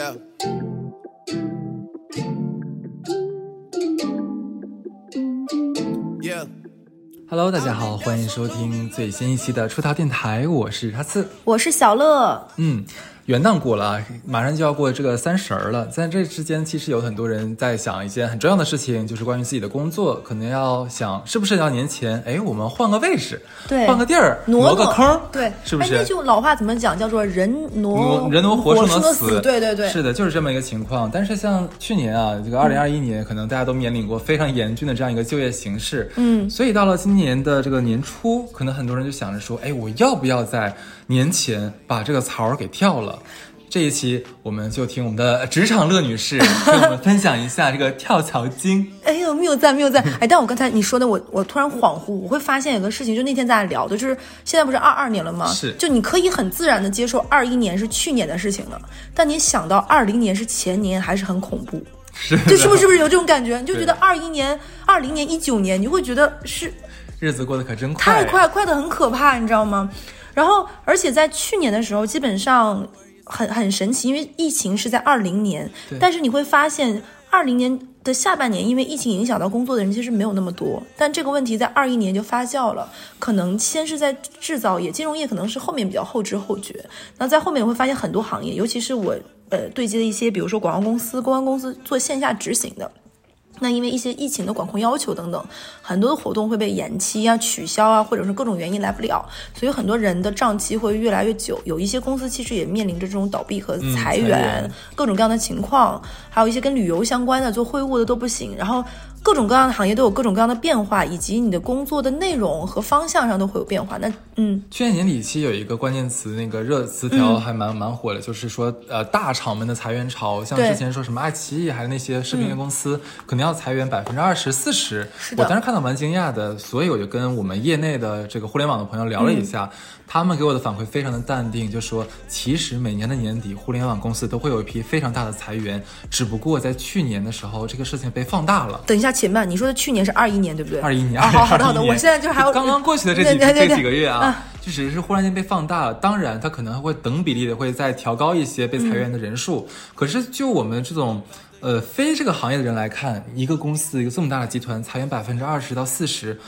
Yeah. Yeah. Hello，大家好，欢迎收听最新一期的出逃电台，我是哈次。我是小乐，嗯，元旦过了啊，马上就要过这个三十儿了，在这之间，其实有很多人在想一件很重要的事情，就是关于自己的工作，可能要想是不是要年前，哎，我们换个位置，对换个地儿，挪个坑，对，是不是？哎那句老话怎么讲？叫做人挪挪人挪活，活生挪死。对对对，是的，就是这么一个情况。但是像去年啊，这个二零二一年，可能大家都面临过非常严峻的这样一个就业形势，嗯，所以到了今年的这个年初，可能很多人就想着说，哎，我要不要在年前把这个槽儿给跳了？这一期我们就听我们的职场乐女士 给我们分享一下这个跳槽经。哎呦，谬赞谬赞！哎，但我刚才你说的，我我突然恍惚，我会发现有个事情，就那天咱俩聊的，就是现在不是二二年了吗？是就你可以很自然的接受二一年是去年的事情了，但你想到二零年是前年，还是很恐怖。是的，就是不是不是有这种感觉？你就觉得对二一年、二零年、一九年，你会觉得是日子过得可真快，太快，快的很可怕，你知道吗？然后，而且在去年的时候，基本上很很神奇，因为疫情是在二零年，但是你会发现二零年的下半年，因为疫情影响到工作的人其实没有那么多，但这个问题在二一年就发酵了，可能先是在制造业、金融业，可能是后面比较后知后觉，那在后面你会发现很多行业，尤其是我呃对接的一些，比如说广告公司、公关公司做线下执行的。那因为一些疫情的管控要求等等，很多的活动会被延期啊、取消啊，或者是各种原因来不了，所以很多人的账期会越来越久。有一些公司其实也面临着这种倒闭和嗯裁员各种各样的情况，还有一些跟旅游相关的做会务的都不行，然后。各种各样的行业都有各种各样的变化，以及你的工作的内容和方向上都会有变化。那嗯，去年年底期有一个关键词，那个热词条还蛮、蛮火的，就是说呃大厂们的裁员潮，像之前说什么爱奇艺还有那些视频业公司，可能要裁员百分之二十四十。是的我当时看到蛮惊讶的，所以我就跟我们业内的这个互联网的朋友聊了一下，他们给我的反馈非常的淡定，就说其实每年的年底，互联网公司都会有一批非常大的裁员，只不过在去年的时候，这个事情被放大了。等一下，且慢，你说的去年是二一年对不对？二一年，啊，好好的好的，我现在就还有刚刚过去的这几这几个月啊啊，就只是忽然间被放大了。当然，他可能会等比例的会再调高一些被裁员的人数。嗯可是就我们这种。呃，非这个行业的人来看，一个公司一个这么大的集团裁员百分之二十到四十，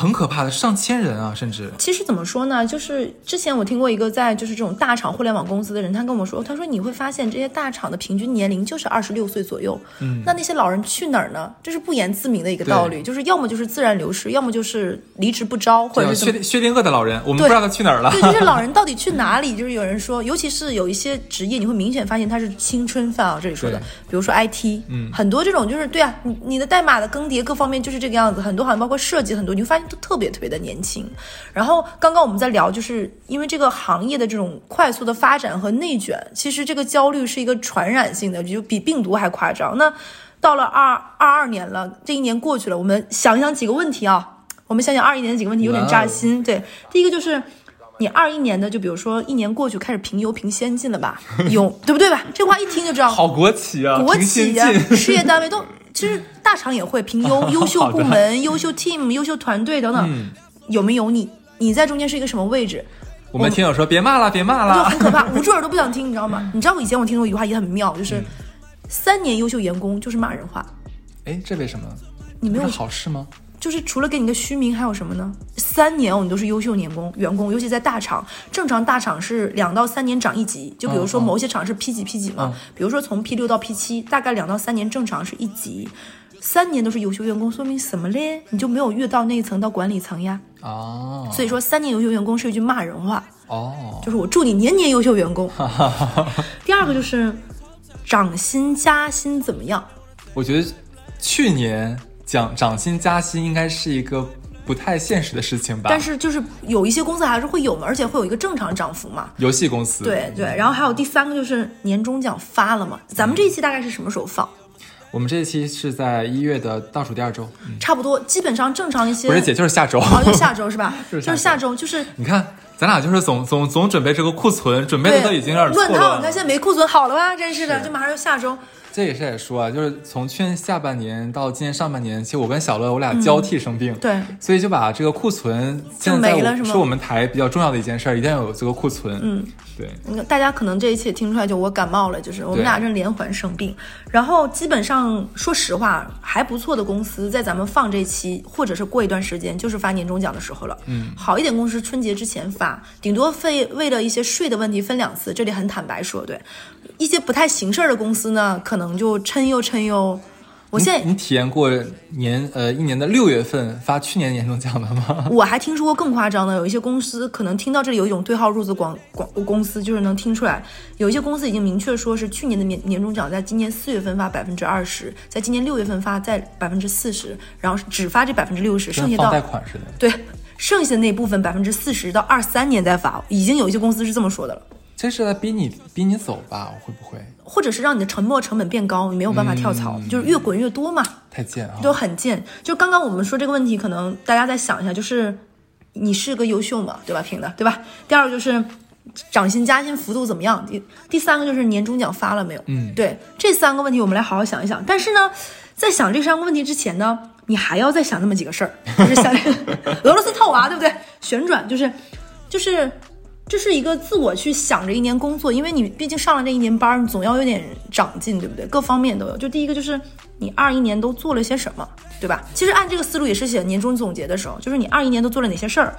很可怕的，上千人啊，甚至其实怎么说呢？就是之前我听过一个在就是这种大厂互联网公司的人，他跟我说，他说你会发现这些大厂的平均年龄就是二十六岁左右。嗯，那那些老人去哪儿呢？这是不言自明的一个道理，就是要么就是自然流失，要么就是离职不招，或者是薛薛定谔的老人，我们不知道他去哪儿了。对，这些老人 到底去哪里？就是有人说，尤其是有一些职业，你会明显发现他是青春饭啊。这里说的，比如说 IT，嗯，很多这种就是对啊，你你的代码的更迭各方面就是这个样子，很多好像包括设计，很多你会发现都特别特别的年轻。然后刚刚我们在聊，就是因为这个行业的这种快速的发展和内卷，其实这个焦虑是一个传染性的，就比病毒还夸张。那到了二二二年了，这一年过去了，我们想一想几个问题啊。我们想想二一年的几个问题，有点扎心。对，第一个就是你二一年的，就比如说一年过去，开始评优评先进了吧？有对不对吧？这话一听就知道，好国企啊，国企呀、进。事业单位都，其实大厂也会评优 优秀部门、优秀 team、优秀团队等等，嗯有没有你？你在中间是一个什么位置？我们听友说别骂了，别骂了就。很可怕，捂住耳朵不想听，你知道吗？你知道我以前我听过一句话也很妙，就是、三年优秀员工就是骂人话，哎，这为什么？你没有好事吗？就是除了给你个虚名，还有什么呢？三年哦，你都是优秀员工，员工，尤其在大厂，正常大厂是两到三年涨一级，就比如说某些厂是 P 几 P 几嘛，比如说从 P 六到 P 七，大概两到三年正常是一级，三年都是优秀员工，说明什么嘞？你就没有越到那一层到管理层呀。哦所以说，三年优秀员工是一句骂人话，哦，就是我祝你年年优秀员工。第二个就是涨薪加薪怎么样？我觉得去年讲涨薪加薪应该是一个不太现实的事情吧。但是就是有一些公司还是会有嘛，而且会有一个正常涨幅嘛。游戏公司，对对，然后还有第三个就是年终奖发了嘛？咱们这一期大概是什么时候放？我们这一期是在一月的倒数第二周，嗯差不多，基本上正常一些。不是姐，就是下周。哦，就下周是吧？就是下下周，就是你看，咱俩就是总总总准备这个库存，准备的都已经有点错乱套。你看。现在没库存好了吧？真是的，是就马上就下周。这也是在说啊，就是从去年下半年到今年上半年，其实我跟小乐我俩交替生病，对，所以就把这个库存就现在没了是吗是我们台比较重要的一件事儿，一定要有这个库存。嗯，对，大家可能这一期也听出来，就我感冒了，就是我们俩正连环生病。然后基本上说实话，还不错的公司在咱们放这期，或者是过一段时间，就是发年终奖的时候了。嗯，好一点公司春节之前发，顶多费为了一些税的问题分两次，这里很坦白说，对。一些不太行事儿的公司呢，可能就抻悠抻悠。我现在你你体验过年呃一年的六月份发去年年终奖的吗？我还听说过更夸张的，有一些公司可能听到这里有一种对号入座广广公司，就是能听出来，有一些公司已经明确说是去年的年年终奖，在今年四月份发百分之二十，在今年六月份发在百分之四十，然后只发这百分之六十，剩下到贷款似的。对剩下的那部分百分之四十到二三年再发，已经有一些公司是这么说的了。这是在逼你逼你走吧？会不会或者是让你的沉没成本变高，你没有办法跳槽，就是越滚越多嘛。太贱啊？都很贱。就刚刚我们说这个问题，可能大家再想一下，就是你是个优秀嘛，对吧？评的，对吧？第二个就是涨薪加薪幅度怎么样？第第三个就是年终奖发了没有？嗯对，这三个问题我们来好好想一想。但是呢，在想这三个问题之前呢，你还要再想那么几个事儿，就是想 俄罗斯套娃，对不对？旋转就是就是。这是一个自我去想着一年工作，因为你毕竟上了这一年班，你总要有点长进，对不对？各方面都有。就第一个就是你二一年都做了些什么，对吧？其实按这个思路也是写年终总结的时候，就是你二一年都做了哪些事儿，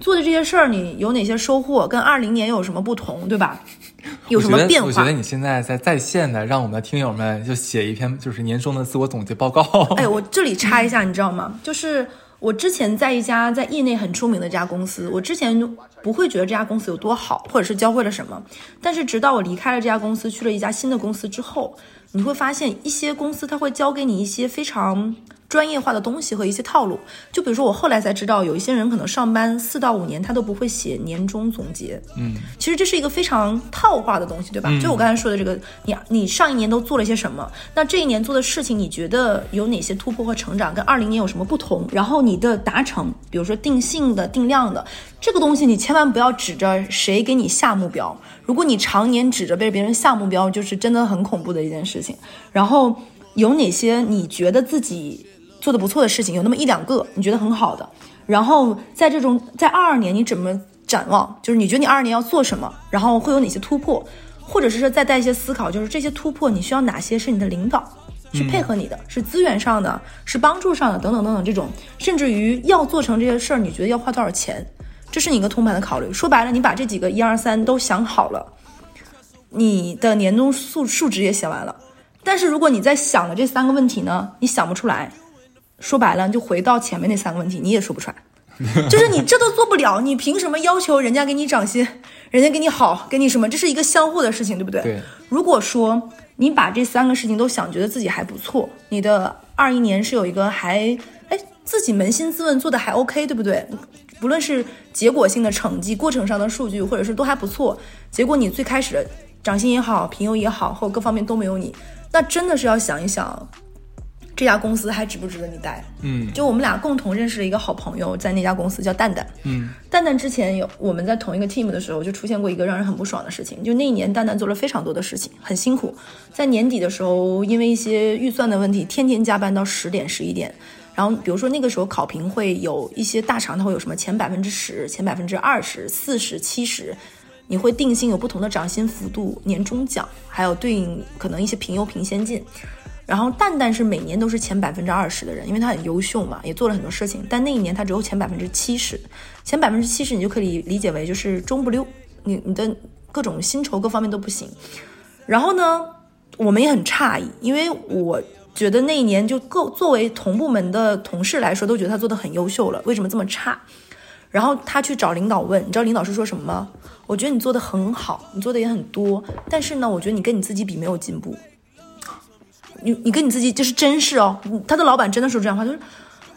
做的这些事儿你有哪些收获，跟二零年有什么不同，对吧？有什么变化？我觉得我觉得你现在在在线的，让我们的听友们就写一篇就是年终的自我总结报告。哎，我这里插一下，你知道吗？就是我之前在一家在业内很出名的一家公司，我之前不会觉得这家公司有多好，或者是教会了什么。但是直到我离开了这家公司，去了一家新的公司之后，你会发现一些公司它会教给你一些非常专业化的东西和一些套路。就比如说，我后来才知道，有一些人可能上班四到五年，他都不会写年终总结。嗯，其实这是一个非常套话的东西，对吧？就我刚才说的这个，你你上一年都做了些什么？那这一年做的事情，你觉得有哪些突破和成长？跟二零年有什么不同？然后你的达成，比如说定性的、定量的这个东西，你千万不要指着谁给你下目标。如果你常年指着被别人下目标，就是真的很恐怖的一件事情。然后有哪些你觉得自己做的不错的事情，有那么一两个你觉得很好的，然后在这种在二二年你怎么展望？就是你觉得你二二年要做什么，然后会有哪些突破，或者是说再带一些思考，就是这些突破你需要哪些是你的领导去配合你的，是资源上的，是帮助上的，等等等等这种，甚至于要做成这些事儿，你觉得要花多少钱？这是你一个通盘的考虑。说白了，你把这几个一二三都想好了，你的年终数数值也写完了。但是如果你在想的这三个问题呢，你想不出来，说白了就回到前面那三个问题，你也说不出来。就是你这都做不了，你凭什么要求人家给你涨薪，人家给你好，给你什么？这是一个相互的事情，对不对？对。如果说你把这三个事情都想，觉得自己还不错，你的二一年是有一个还哎自己扪心自问做的还 OK，对不对？不论是结果性的成绩、过程上的数据，或者是都还不错，结果你最开始的涨薪也好、评优也好，或各方面都没有你，那真的是要想一想，这家公司还值不值得你待？嗯就我们俩共同认识了一个好朋友，在那家公司叫蛋蛋。嗯，蛋蛋之前有我们在同一个 team 的时候，就出现过一个让人很不爽的事情。就那一年，蛋蛋做了非常多的事情，很辛苦。在年底的时候，因为一些预算的问题，天天加班到十点、十一点。然后，比如说那个时候考评会有一些大厂，它会有什么前百分之十、前百分之二十、四十、七十，你会定性有不同的涨薪幅度、年终奖，还有对应可能一些评优、评先进。然后蛋蛋是每年都是前百分之二十的人，因为他很优秀嘛，也做了很多事情。但那一年他只有前百分之七十，前百分之七十你就可以理解为就是中不溜，你你的各种薪酬各方面都不行。然后呢，我们也很诧异，因为我觉得那一年就各作为同部门的同事来说，都觉得他做的很优秀了，为什么这么差？然后他去找领导问，你知道领导是说什么吗？我觉得你做的很好，你做的也很多，但是呢，我觉得你跟你自己比没有进步。你你跟你自己就是真事哦，他的老板真的说这样话，就是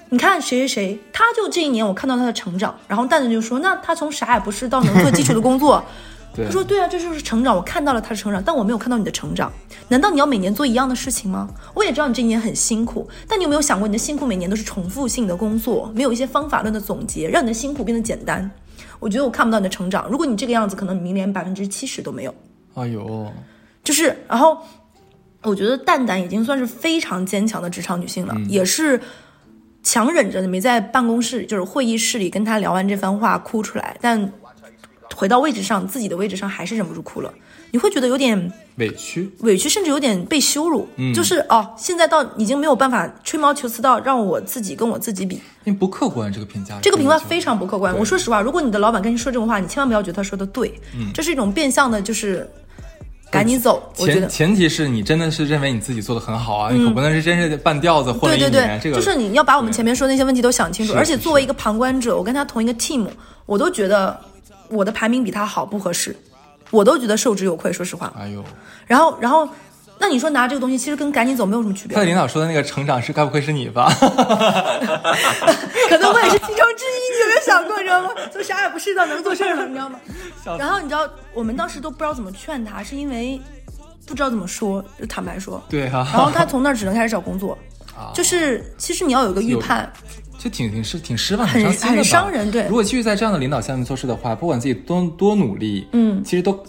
你看谁谁谁，他就这一年我看到他的成长，然后蛋蛋就说，那他从啥也不是到能做基础的工作，他说对啊，这就是成长，我看到了他的成长，但我没有看到你的成长。难道你要每年做一样的事情吗？我也知道你这一年很辛苦，但你有没有想过，你的辛苦每年都是重复性的工作，没有一些方法论的总结，让你的辛苦变得简单？我觉得我看不到你的成长。如果你这个样子，可能你明年百分之七十都没有。哎呦，就是，然后我觉得蛋蛋已经算是非常坚强的职场女性了，也是强忍着没在办公室就是会议室里跟她聊完这番话哭出来，但回到位置上自己的位置上还是忍不住哭了。你会觉得有点委屈，委屈，甚至有点被羞辱。嗯，就是哦，现在到已经没有办法吹毛求疵到让我自己跟我自己比，因为不客观这个评价，这个评价非常不客观。我说实话，如果你的老板跟你说这种话，你千万不要觉得他说的对，嗯，这是一种变相的，就是赶紧走。前前提是你真的是认为你自己做的很好啊，你可不能是真是半吊子混了一年。这个就是你要把我们前面说那些问题都想清楚。而且作为一个旁观者，我跟他同一个 team，我都觉得我的排名比他好，不合适。我都觉得受之有愧，说实话。哎呦，然后，然后，那你说拿这个东西，其实跟赶紧走没有什么区别。他的领导说的那个成长是，该不会是你吧？可能我也是其中之一，你有没有想过，你知道吗？就啥也不是，的能做事儿了，你知道吗？然后你知道，我们当时都不知道怎么劝他，是因为不知道怎么说，就坦白说。对哈。然后他从那儿只能开始找工作，就是其实你要有个预判。就挺挺失挺失望，很很伤人。对，如果继续在这样的领导下面做事的话，不管自己多多努力，嗯，其实都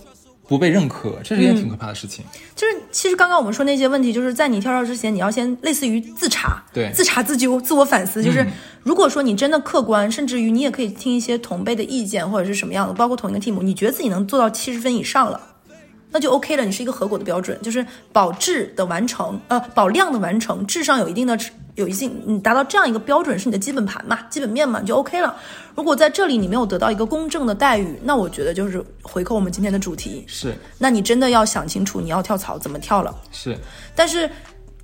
不被认可，这是一件挺可怕的事情。就是其实刚刚我们说那些问题，就是在你跳槽之前，你要先类似于自查，对，自查自纠、自我反思。就是如果说你真的客观，甚至于你也可以听一些同辈的意见或者是什么样的，包括同一个 team，你觉得自己能做到七十分以上了，那就 OK 了，你是一个合格的标准，就是保质的完成，呃，保量的完成，质上有一定的。有一定，你达到这样一个标准是你的基本盘嘛，基本面嘛，就 OK 了。如果在这里你没有得到一个公正的待遇，那我觉得就是回扣我们今天的主题是，那你真的要想清楚你要跳槽怎么跳了。是，但是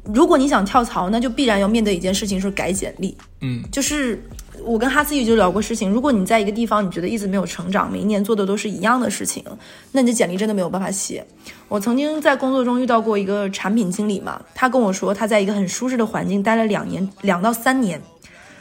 如果你想跳槽，那就必然要面对一件事情，是改简历。嗯，就是。我跟哈斯语就聊过事情，如果你在一个地方，你觉得一直没有成长，每一年做的都是一样的事情，那你的简历真的没有办法写。我曾经在工作中遇到过一个产品经理嘛，他跟我说他在一个很舒适的环境待了两年，两到三年，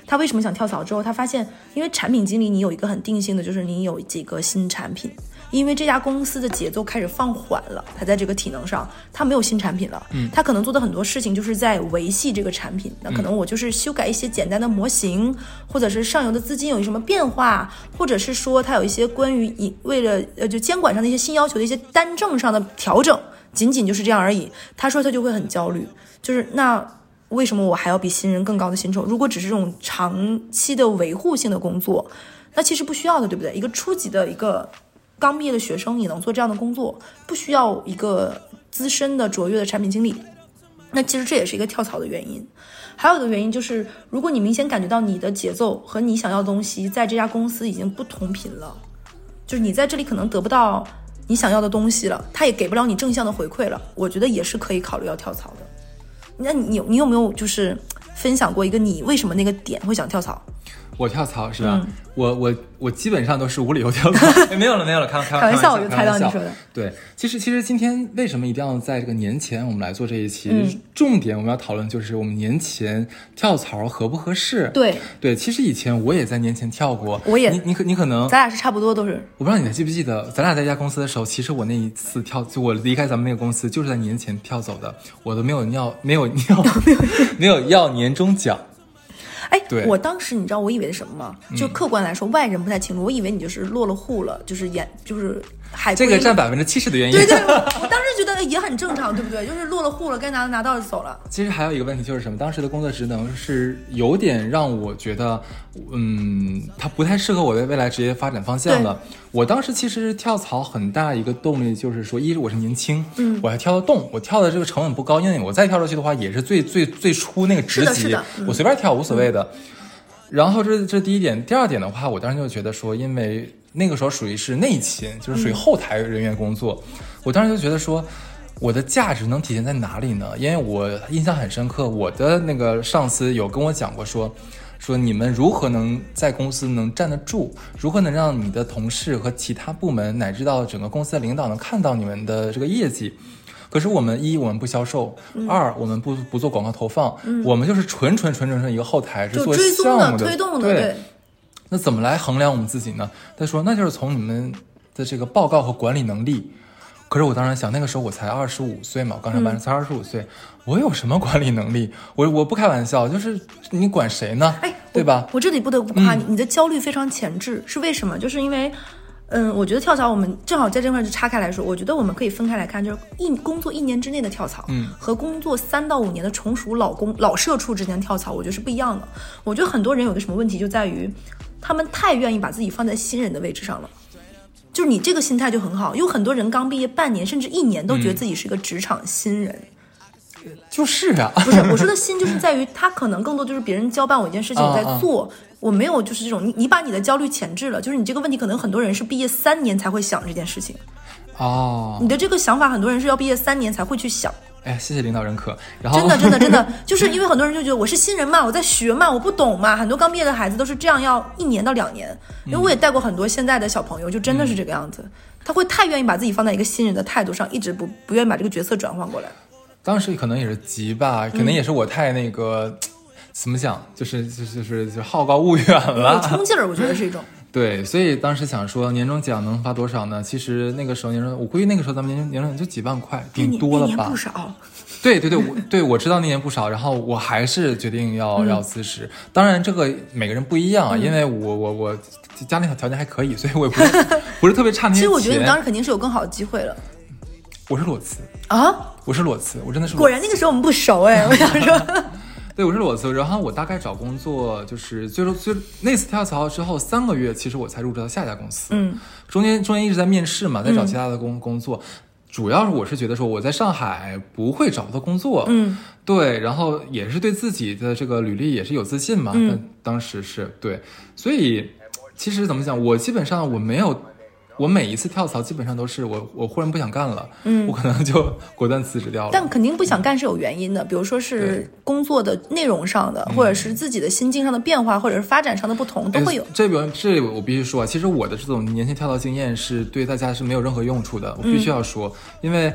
他为什么想跳槽？之后他发现，因为产品经理你有一个很定性的，就是你有几个新产品。因为这家公司的节奏开始放缓了，它在这个体能上，它没有新产品了。嗯，它可能做的很多事情就是在维系这个产品。那可能我就是修改一些简单的模型，或者是上游的资金有什么变化，或者是说它有一些关于以为了呃就监管上的一些新要求的一些单证上的调整，仅仅就是这样而已。他说他就会很焦虑，就是那为什么我还要比新人更高的薪酬？如果只是这种长期的维护性的工作，那其实不需要的，对不对？一个初级的一个。刚毕业的学生也能做这样的工作，不需要一个资深的卓越的产品经理。那其实这也是一个跳槽的原因。还有一个原因就是，如果你明显感觉到你的节奏和你想要的东西在这家公司已经不同频了，就是你在这里可能得不到你想要的东西了，他也给不了你正向的回馈了，我觉得也是可以考虑要跳槽的。那你你有没有就是分享过一个你为什么那个点会想跳槽？我跳槽是吧？我我我基本上都是无理由跳槽，没有了没有了，开开玩笑，我就猜到你说的。对，其实其实今天为什么一定要在这个年前我们来做这一期？重点我们要讨论就是我们年前跳槽合不合适？对对，其实以前我也在年前跳过，我也你你可你可能咱俩是差不多都是。我不知道你还记不记得，咱俩在一家公司的时候，其实我那一次跳，就我离开咱们那个公司，就是在年前跳走的，我都没有要没有要 没有要年终奖。哎，我当时你知道我以为是什么吗？就客观来说，外人不太清楚。我以为你就是落了户了，就是演就是海这个占百分之七十的原因。对对，我当时觉得也很正常，对不对？就是落了户了，该拿的拿到就走了。其实还有一个问题就是什么？当时的工作职能是有点让我觉得，嗯，它不太适合我的未来职业发展方向了。我当时其实跳槽很大一个动力就是说，一我是年轻，嗯，我还跳得动，我跳的这个成本不高，因为我再跳出去的话也是最最最初那个职级，我随便跳无所谓的。然后这这第一点，第二点的话，我当时就觉得说，因为那个时候属于是内勤，就是属于后台人员工作，我当时就觉得说，我的价值能体现在哪里呢？因为我印象很深刻，我的那个上司有跟我讲过说。说你们如何能在公司能站得住？如何能让你的同事和其他部门乃至到整个公司的领导能看到你们的这个业绩？可是我们一我们不销售，二我们不不做广告投放，我们就是纯纯纯纯纯一个后台是做项目的推动的。对，那怎么来衡量我们自己呢？他说那就是从你们的这个报告和管理能力。可是我当时想，那个时候我才二十五岁嘛，我刚上班才二十五岁，我有什么管理能力？我我不开玩笑，就是你管谁呢？哎，对吧？我这里不得不夸你，你的焦虑非常前置，是为什么？就是因为。嗯，我觉得跳槽我们正好在这块就岔开来说，我觉得我们可以分开来看，就是一工作一年之内的跳槽，嗯，和工作三到五年的从属老公老社畜之间跳槽，我觉得是不一样的。我觉得很多人有个什么问题就在于，他们太愿意把自己放在新人的位置上了。就是你这个心态就很好，有很多人刚毕业半年甚至一年都觉得自己是个职场新人。就是啊，不是 我说的新，就是在于他可能更多就是别人交办我一件事情，我在做，我没有就是这种你你把你的焦虑前置了，就是你这个问题可能很多人是毕业三年才会想这件事情。哦，你的这个想法，很多人是要毕业三年才会去想。哎，谢谢领导认可。然后真的真的真的，就是因为很多人就觉得我是新人嘛，我在学嘛，我不懂嘛。很多刚毕业的孩子都是这样，要一年到两年。因为我也带过很多现在的小朋友，就真的是这个样子，他会太愿意把自己放在一个新人的态度上，一直不不愿意把这个角色转换过来。当时可能也是急吧，可能也是我太那个，怎么讲，就是就是就是就好高骛远了，冲劲儿，我觉得是一种。对，所以当时想说年终奖能发多少呢？其实那个时候年终，我估计那个时候咱们年终年终奖就几万块，顶多了吧？不少。对对对，我对我知道那年不少，然后我还是决定要要辞职。当然这个每个人不一样啊，因为我我我家里条件还可以，所以我也不是 不是特别差那些其实我觉得你当时肯定是有更好的机会了。我是裸辞啊！我是裸辞，我真的是。果然那个时候我们不熟哎，我想说。对，我是裸辞，然后我大概找工作，就是最终最那次跳槽之后三个月，其实我才入职到下一家公司。嗯，中间中间一直在面试嘛，在找其他的工工作，主要是我是觉得说我在上海不会找不到工作。嗯，对，然后也是对自己的这个履历也是有自信嘛。嗯，当时是对，所以其实怎么讲，我基本上我没有。我每一次跳槽基本上都是我我忽然不想干了，嗯，我可能就果断辞职掉了。但肯定不想干是有原因的，比如说是工作的内容上的，或者是自己的心境上的变化，或者是发展上的不同，都会有。这边这里我必须说啊，其实我的这种年轻跳槽经验是对大家是没有任何用处的，我必须要说，因为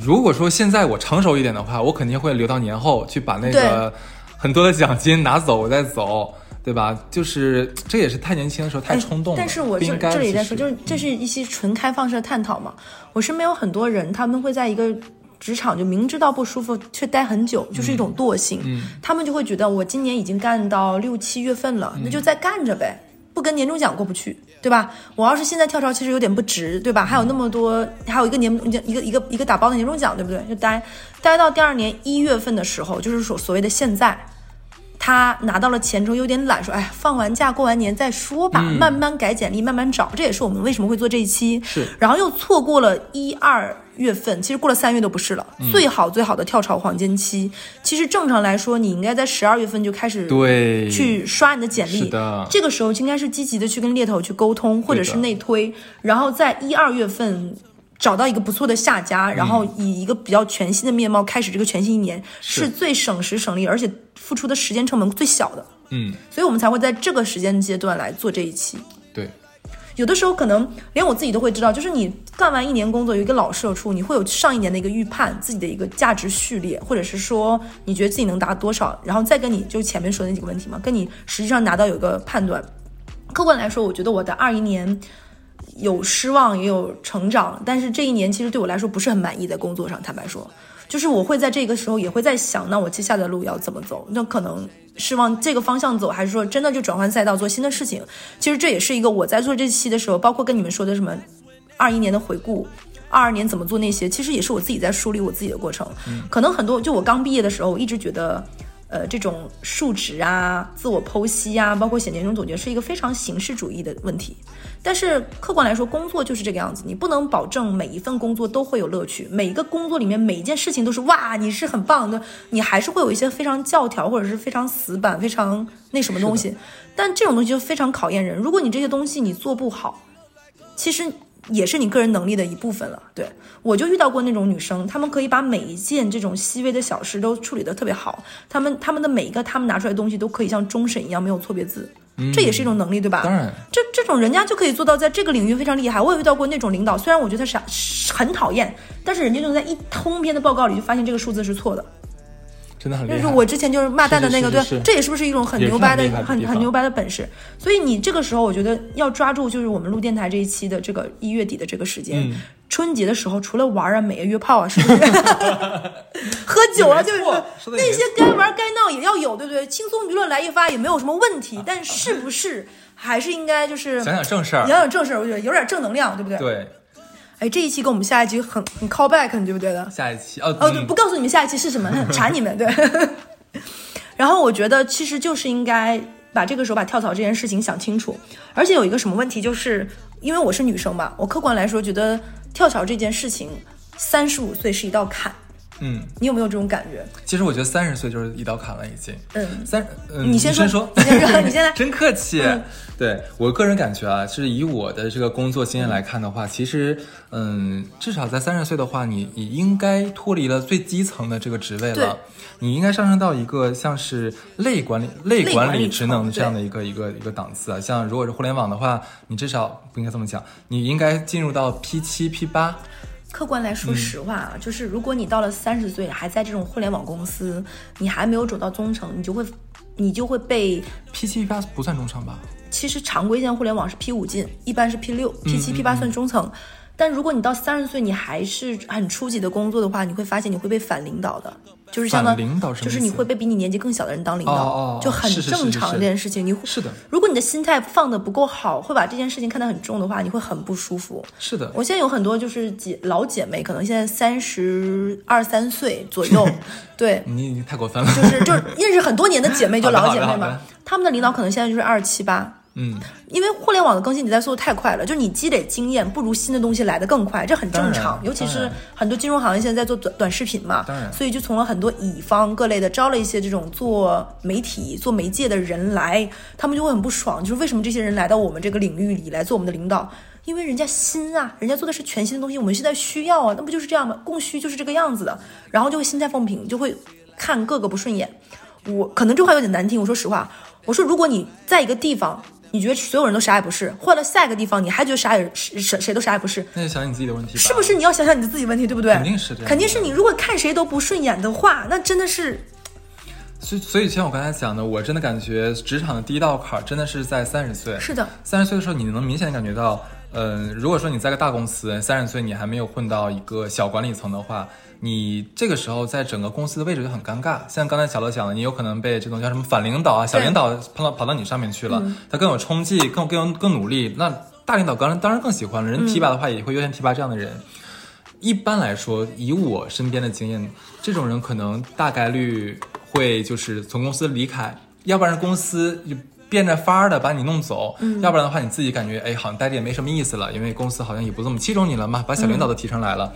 如果说现在我成熟一点的话，我肯定会留到年后去把那个很多的奖金拿走，我再走。对吧？就是这也是太年轻的时候太冲动了。但是我这这里在说，就是这是一些纯开放式的探讨嘛。我身边有很多人，他们会在一个职场就明知道不舒服却待很久，就是一种惰性。嗯，他们就会觉得我今年已经干到六七月份了，那就再干着呗，不跟年终奖过不去，对吧？我要是现在跳槽，其实有点不值，对吧？还有那么多，还有一个年一个一个一个打包的年终奖，对不对？就待待到第二年一月份的时候，就是所所谓的现在。他拿到了钱之后有点懒，说：“哎，放完假过完年再说吧，慢慢改简历，慢慢找。”这也是我们为什么会做这一期。是，然后又错过了一二月份，其实过了三月都不是了。最好最好的跳槽黄金期，其实正常来说，你应该在十二月份就开始对去刷你的简历。是的，这个时候应该是积极的去跟猎头去沟通，或者是内推，然后在一二月份。找到一个不错的下家，然后以一个比较全新的面貌开始这个全新一年，是最省时省力，而且付出的时间成本最小的。嗯，所以我们才会在这个时间阶段来做这一期。对，有的时候可能连我自己都会知道，就是你干完一年工作，有一个老社畜，你会有上一年的一个预判，自己的一个价值序列，或者是说你觉得自己能达多少，然后再跟你就前面说的那几个问题嘛，跟你实际上拿到有一个判断。客观来说，我觉得我的二一年。有失望，也有成长，但是这一年其实对我来说不是很满意，在工作上，坦白说，就是我会在这个时候也会在想，那我接下来的路要怎么走？那可能是往这个方向走，还是说真的就转换赛道做新的事情？其实这也是一个我在做这期的时候，包括跟你们说的什么二一年的回顾，二二年怎么做那些，其实也是我自己在梳理我自己的过程。可能很多就我刚毕业的时候，我一直觉得。呃，这种数值啊、自我剖析啊，包括写年终总结，是一个非常形式主义的问题。但是客观来说，工作就是这个样子，你不能保证每一份工作都会有乐趣，每一个工作里面每一件事情都是哇，你是很棒的，你还是会有一些非常教条或者是非常死板、非常那什么东西。但这种东西就非常考验人，如果你这些东西你做不好，其实。也是你个人能力的一部分了。对我就遇到过那种女生，她们可以把每一件这种细微的小事都处理得特别好。她们她们的每一个她们拿出来的东西都可以像终审一样没有错别字，这也是一种能力，对吧？当然，这这种人家就可以做到在这个领域非常厉害。我也遇到过那种领导，虽然我觉得他是很讨厌，但是人家就在一通篇的报告里就发现这个数字是错的。真的很厉害。就是我之前就是骂蛋的那个，对，这也是不是一种很牛掰的、很很牛掰的本事？所以你这个时候，我觉得要抓住，就是我们录电台这一期的这个一月底的这个时间，春节的时候，除了玩啊、美啊、约炮啊，是不是？喝酒啊，就是那些该玩该闹也要有，对不对？轻松娱乐来一发也没有什么问题。但是不是还是应该就是想想正事儿，想想正事儿，我觉得有点正能量，对不对？。对，哎，这一期跟我们下一期很很 call back，你觉不觉得？下一期哦哦，对，嗯不告诉你们下一期是什么，查你们对。然后我觉得其实就是应该把这个时候把跳槽这件事情想清楚，而且有一个什么问题，就是因为我是女生嘛，我客观来说觉得跳槽这件事情，三十五岁是一道坎，嗯，你有没有这种感觉？其实我觉得三十岁就是一道坎了，已经。嗯，三，嗯，你先说说，你先说 你先来 真客气。嗯对我个人感觉啊，是以我的这个工作经验来看的话，其实，嗯，至少在三十岁的话，你你应该脱离了最基层的这个职位了，你应该上升到一个像是类管理、类类管理职能这样的一个一个一个档次啊。像如果是互联网的话，你至少不应该这么讲，你应该进入到 P 七、P 八。客观来说实话啊，就是如果你到了三十岁还在这种互联网公司，你还没有走到中层，你就会你就会被 P 七 P 八不算中层吧？其实常规现在互联网是 P 五进，一般是 P 六、P 嗯七、P 八算中层。但如果你到三十岁，你还是很初级的工作的话，你会发现你会被反领导的，就是相当反领导就是你会被比你年纪更小的人当领导，哦哦就很正常是这件事情。你会是的，如果你的心态放的不够好，会把这件事情看得很重的话，你会很不舒服。是的，我现在有很多就是姐老姐妹，可能现在三十二三岁左右，对，你你太过分了。就是就是认识很多年的姐妹，就老姐妹嘛，她们的领导可能现在就是二十七八。嗯，因为互联网的更新迭代速度太快了，就是你积累经验不如新的东西来得更快，这很正常。尤其是很多金融行业现在在做短短视频嘛，所以就从了很多乙方各类的招了一些这种做媒体、做媒介的人来，他们就会很不爽，就是为什么这些人来到我们这个领域里来做我们的领导？因为人家新啊，人家做的是全新的东西，我们现在需要啊，那不就是这样吗？供需就是这个样子的，然后就会心态放平，就会看各个不顺眼。我可能这话有点难听，我说实话，我说如果你在一个地方，你觉得所有人都啥也不是，换了下一个地方，你还觉得啥也谁谁都啥也不是，那就想想你自己的问题吧。是不是？你要想想你的自己问题，对不对？肯定是这样肯定是你。如果看谁都不顺眼的话，那真的是所以，所以像我刚才讲的，我真的感觉职场的第一道坎儿真的是在三十岁。是的，三十岁的时候，你能明显的感觉到，嗯、如果说你在个大公司，三十岁你还没有混到一个小管理层的话，你这个时候在整个公司的位置就很尴尬。像刚才小乐讲的，你有可能被这种叫什么反领导啊、小领导碰到跑到你上面去了，他更有冲劲，更更更努力。那大领导当然当然更喜欢了，人提拔的话也会优先提拔这样的人。一般来说，以我身边的经验，这种人可能大概率会就是从公司离开，要不然公司就变着法儿的把你弄走，要不然的话你自己感觉哎好像待着也没什么意思了，因为公司好像也不这么器重你了嘛，把小领导都提上来了，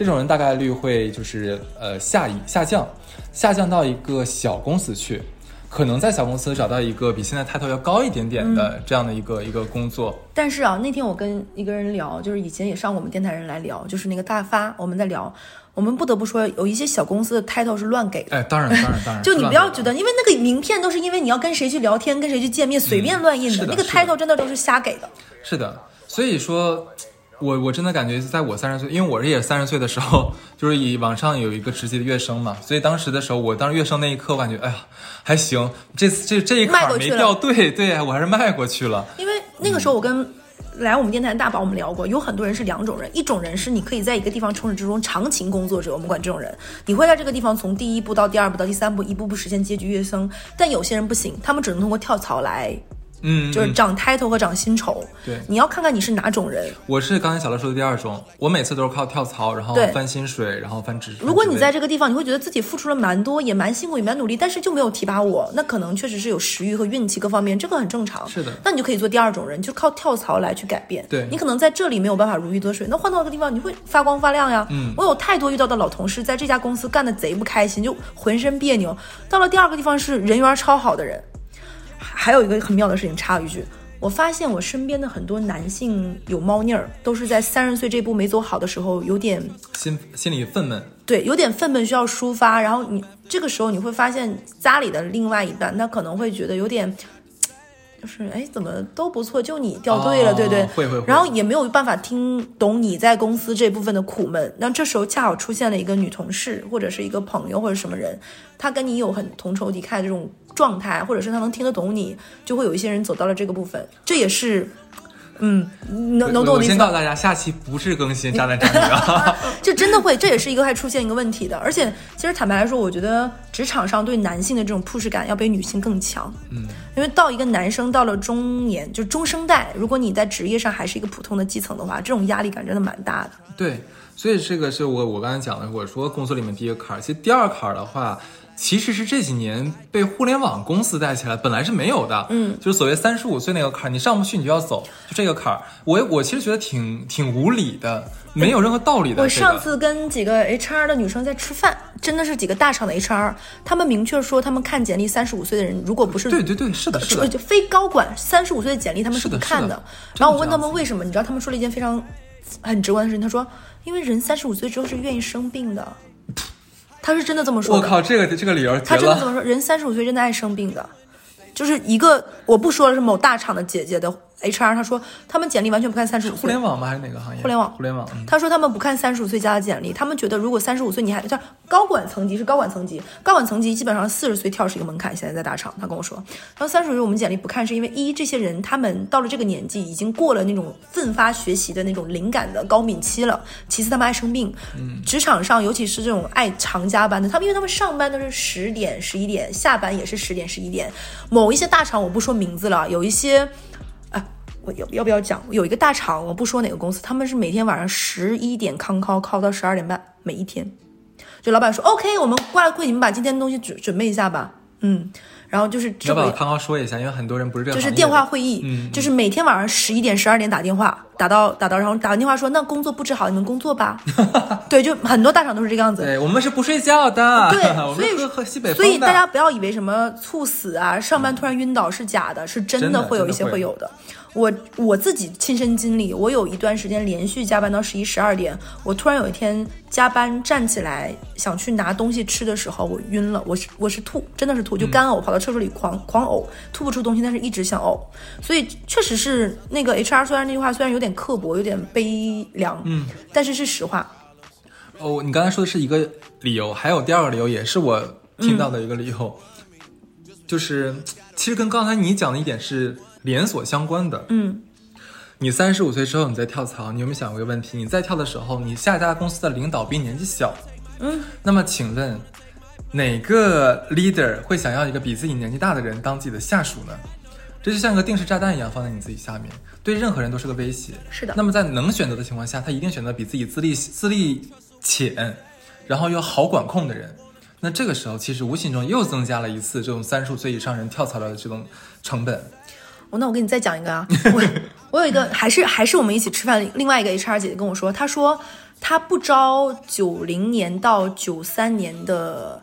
这种人大概率会就是呃下移下降，下降到一个小公司去。可能在小公司找到一个比现在 title 要高一点点的这样的一个、一个工作，但是啊，那天我跟一个人聊，就是以前也上我们电台人来聊，就是那个大发，我们在聊，我们不得不说，有一些小公司的 title 是乱给的。哎，当然当然当然，就你不要觉得，因为那个名片都是因为你要跟谁去聊天、跟谁去见面，随便乱印那个是的是的 title 真的都是瞎给的。是的，所以说，我我真的感觉，在我三十岁，因为我是也三十岁的时候，就是以网上有一个直接的跃升嘛，所以当时的时候，我当时跃升那一刻，我感觉，哎呀，还行，这次这这一坎没掉对对，我还是迈过去了。因为那个时候我跟来我们电台的大宝我们聊过，有很多人是两种人，一种人是你可以在一个地方从始至终长情工作者，我们管这种人，你会在这个地方从第一步到第二步到第三步，一步步实现阶级跃升。但有些人不行，他们只能通过跳槽来，嗯，就是嗯涨 title 和涨薪酬。对你要看看你是哪种人。我是刚才小乐说的第二种，我每次都是靠跳槽，然后翻薪水，然后翻职。如果你在这这个地方，你会觉得自己付出了蛮多，也蛮辛苦，也蛮努力，但是就没有提拔我，那可能确实是有时运和运气各方面，这个很正常。是的那你就可以做第二种人，就靠跳槽来去改变。对你可能在这里没有办法如鱼得水，那换到一个地方，你会发光发亮呀。嗯我有太多遇到的老同事，在这家公司干的贼不开心，就浑身别扭。到了第二个地方是人缘超好的人，还有一个很妙的事情，插一句。我发现我身边的很多男性有猫腻儿，都是在三十岁这步没走好的时候，有点心心里愤懑，对，有点愤懑需要抒发，然后你这个时候你会发现家里的另外一半，他可能会觉得有点，就是哎，怎么都不错，就你掉队了，哦对？对，会会会。然后也没有办法听懂你在公司这部分的苦闷，那这时候恰好出现了一个女同事或者是一个朋友或者什么人，他跟你有很同仇敌忾的这种状态，或者是他能听得懂你，就会有一些人走到了这个部分，这也是。嗯，能能懂我的意思吗？先告诉大家，下期不是更新渣男渣女啊。这真的会，这也是一个还出现一个问题的。而且，其实坦白来说，我觉得职场上对男性的这种 push 感要比女性更强。嗯，因为到一个男生到了中年，就中生代，如果你在职业上还是一个普通的基层的话，这种压力感真的蛮大的。对，所以这个是我我刚才讲的，我说工作里面第一个坎儿。其实第二坎儿的话，其实是这几年被互联网公司带起来，本来是没有的。嗯，就是所谓三十五岁那个坎儿，你上不去你就要走，就这个坎儿。我我其实觉得挺挺无理的，没有任何道理的。我上次跟几个 HR 的女生在吃饭，真的是几个大厂的 HR，他们明确说，他们看简历三十五岁的人，如果不是对对对，是的，是的，就非高管三十五岁的简历，他们是不看是的然后我问他们为什么，你知道他们说了一件非常很直观的事情，他说，因为人三十五岁之后是愿意生病的，他是真的这么说的。我靠，这个这个理由。他真的这么说，人三十五岁真的爱生病的，就是一个我不说了是某大厂的姐姐的 HR，他说他们简历完全不看三十五岁互联。网吗？还是哪个行业？互联网互联网。嗯他说他们不看三十五岁加的简历，他们觉得如果三十五岁你还叫高管层级是高管层级，高管层级基本上四十岁跳是一个门槛。现在在大厂，他跟我说，他说三十五岁我们简历不看，是因为一这些人他们到了这个年纪已经过了那种奋发学习的那种灵感的高敏期了，其次他们爱生病，嗯，职场上尤其是这种爱长加班的，他们因为他们上班都是十点十一点，下班也是十点十一点，某一些大厂我不说名字了，有一些。啊，我要要不要讲？有一个大厂，我不说哪个公司，他们是每天晚上十一点康考考到十二点半，每一天。就老板说 OK，我们挂了会，你们把今天的东西准准备一下吧。嗯，然后就是要把康康说一下，因为很多人不是这个行业的。就是电话会议，嗯就是每天晚上十一点、十二点打电话，打到打到，然后打完电话说那工作布置好，你们工作吧。对，就很多大厂都是这个样子。对，我们是不睡觉的。对所以西北风所以大家不要以为什么猝死啊、上班突然晕倒是假的，是真真的的会有一些会有的。我我自己亲身经历，我有一段时间连续加班到十一、十二点，我突然有一天加班站起来想去拿东西吃的时候，我晕了，我是我是吐，真的是吐，就干呕，跑到厕所里狂狂呕，吐不出东西，但是一直想呕，所以确实是那个 HR 虽然那句话虽然有点刻薄，有点悲凉，嗯，但是是实话，哦，你刚才说的是一个理由，还有第二个理由，也是我听到的一个理由，就是其实跟刚才你讲的一点是连锁相关的。嗯，你三十五岁之后你再跳槽，你有没有想过一个问题？你再跳的时候，你下一家公司的领导比你年纪小，嗯，那么请问哪个 leader 会想要一个比自己年纪大的人当自己的下属呢？这就像个定时炸弹一样放在你自己下面，对任何人都是个威胁。是的那么在能选择的情况下，他一定选择比自己资历资历浅，然后又好管控的人。那这个时候，其实无形中又增加了一次这种三十五岁以上人跳槽的这种成本。我，那我给你再讲一个啊，我我有一个还是还是我们一起吃饭，另外一个 HR 姐姐跟我说，她说她不招九零年到九三年的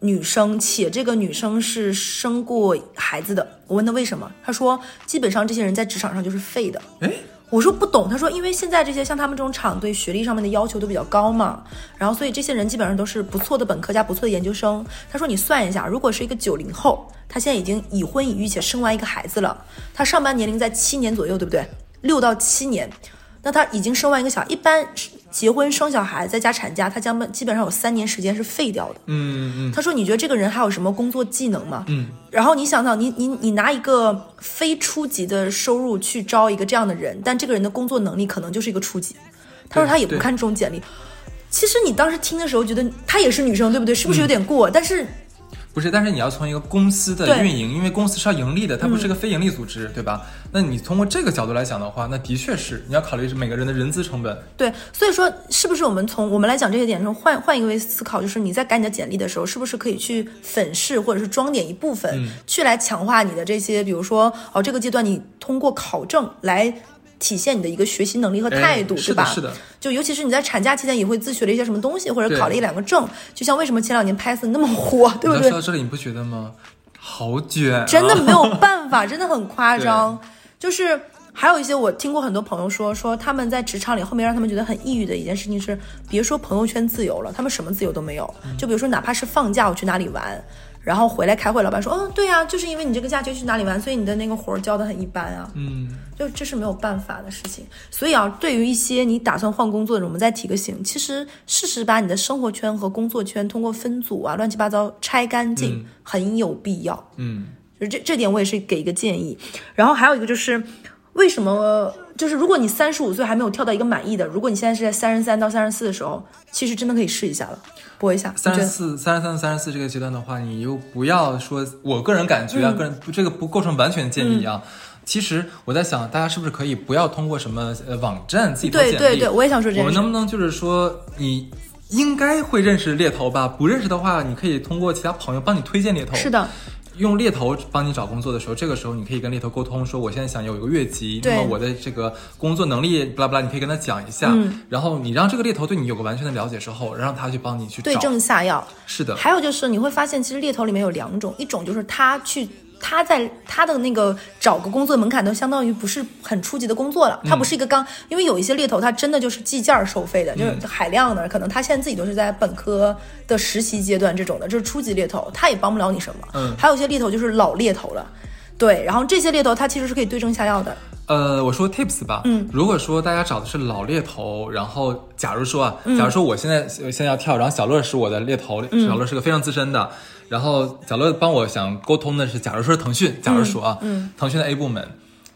女生，且这个女生是生过孩子的。我问她为什么，她说基本上这些人在职场上就是废的。哎，我说不懂，他说因为现在这些像他们这种厂对学历上面的要求都比较高嘛，然后所以这些人基本上都是不错的本科加不错的研究生。他说你算一下，如果是一个九零后，他现在已经已婚已育且生完一个孩子了，他上班年龄在七年左右，对不对？六到七年，那他已经生完一个小，一般结婚生小孩再加产假，他将本基本上有三年时间是废掉的。嗯嗯他说：“你觉得这个人还有什么工作技能吗？”嗯，然后你想想，你你你拿一个非初级的收入去招一个这样的人，但这个人的工作能力可能就是一个初级。他说他也不看这种简历。其实你当时听的时候觉得她也是女生，对不对？是不是有点过？但是不是，但是你要从一个公司的运营，因为公司是要盈利的，它不是个非盈利组织，对吧？那你通过这个角度来讲的话，那的确是你要考虑是每个人的人资成本。对，所以说是不是我们从我们来讲这些点中换换一个位思考，就是你在改你的简历的时候，是不是可以去粉饰或者是装点一部分，嗯去来强化你的这些，比如说哦，这个阶段你通过考证来体现你的一个学习能力和态度，对吧？是的。就尤其是你在产假期间也会自学了一些什么东西，或者考了一两个证，就像为什么前两年 Python 那么火，对不对说？到这里，你不觉得吗？好卷、啊，真的没有办法，真的很夸张。就是还有一些我听过很多朋友说，说他们在职场里后面让他们觉得很抑郁的一件事情是，别说朋友圈自由了，他们什么自由都没有。就比如说，哪怕是放假我去哪里玩，然后回来开会，老板说，哦，对呀、就是因为你这个假期去哪里玩，所以你的那个活儿交的很一般啊。嗯，就这是没有办法的事情。所以啊，对于一些你打算换工作的人，我们再提个醒，其实适时把你的生活圈和工作圈通过分组啊、乱七八糟拆干净，很有必要。嗯，就是这这点我也是给一个建议。然后还有一个就是，为什么？就是如果你三十五岁还没有跳到一个满意的，如果你现在是在三十三到三十四的时候，其实真的可以试一下了，播一下。三十四、三十三、三十四这个阶段的话，你又不要说，我个人感觉啊，个人这个不构成完全建议啊。其实我在想，大家是不是可以不要通过什么呃网站自己投简历？对对对，我也想说这个。我们能不能就是说，你应该会认识猎头吧？不认识的话，你可以通过其他朋友帮你推荐猎头。是的。用猎头帮你找工作的时候，这个时候你可以跟猎头沟通，说我现在想有一个越级，那么我的这个工作能力，巴拉巴拉，你可以跟他讲一下，然后你让这个猎头对你有个完全的了解之后，让他去帮你去对症下药。是的。还有就是你会发现，其实猎头里面有两种，一种就是他去。他在他的那个找个工作门槛都相当于不是很初级的工作了，他不是一个刚，因为有一些猎头他真的就是计件收费的，就是海量的，可能他现在自己都是在本科的实习阶段这种的，就是初级猎头，他也帮不了你什么。嗯，还有一些猎头就是老猎头了，对，然后这些猎头他其实是可以对症下药的。呃，我说 tips 吧，嗯，如果说大家找的是老猎头，然后假如说啊，假如说我现在现在要跳，然后小乐是我的猎头，小乐是个非常资深的。然后小乐帮我想沟通的是，假如说是腾讯，假如说啊，腾讯的 A 部门，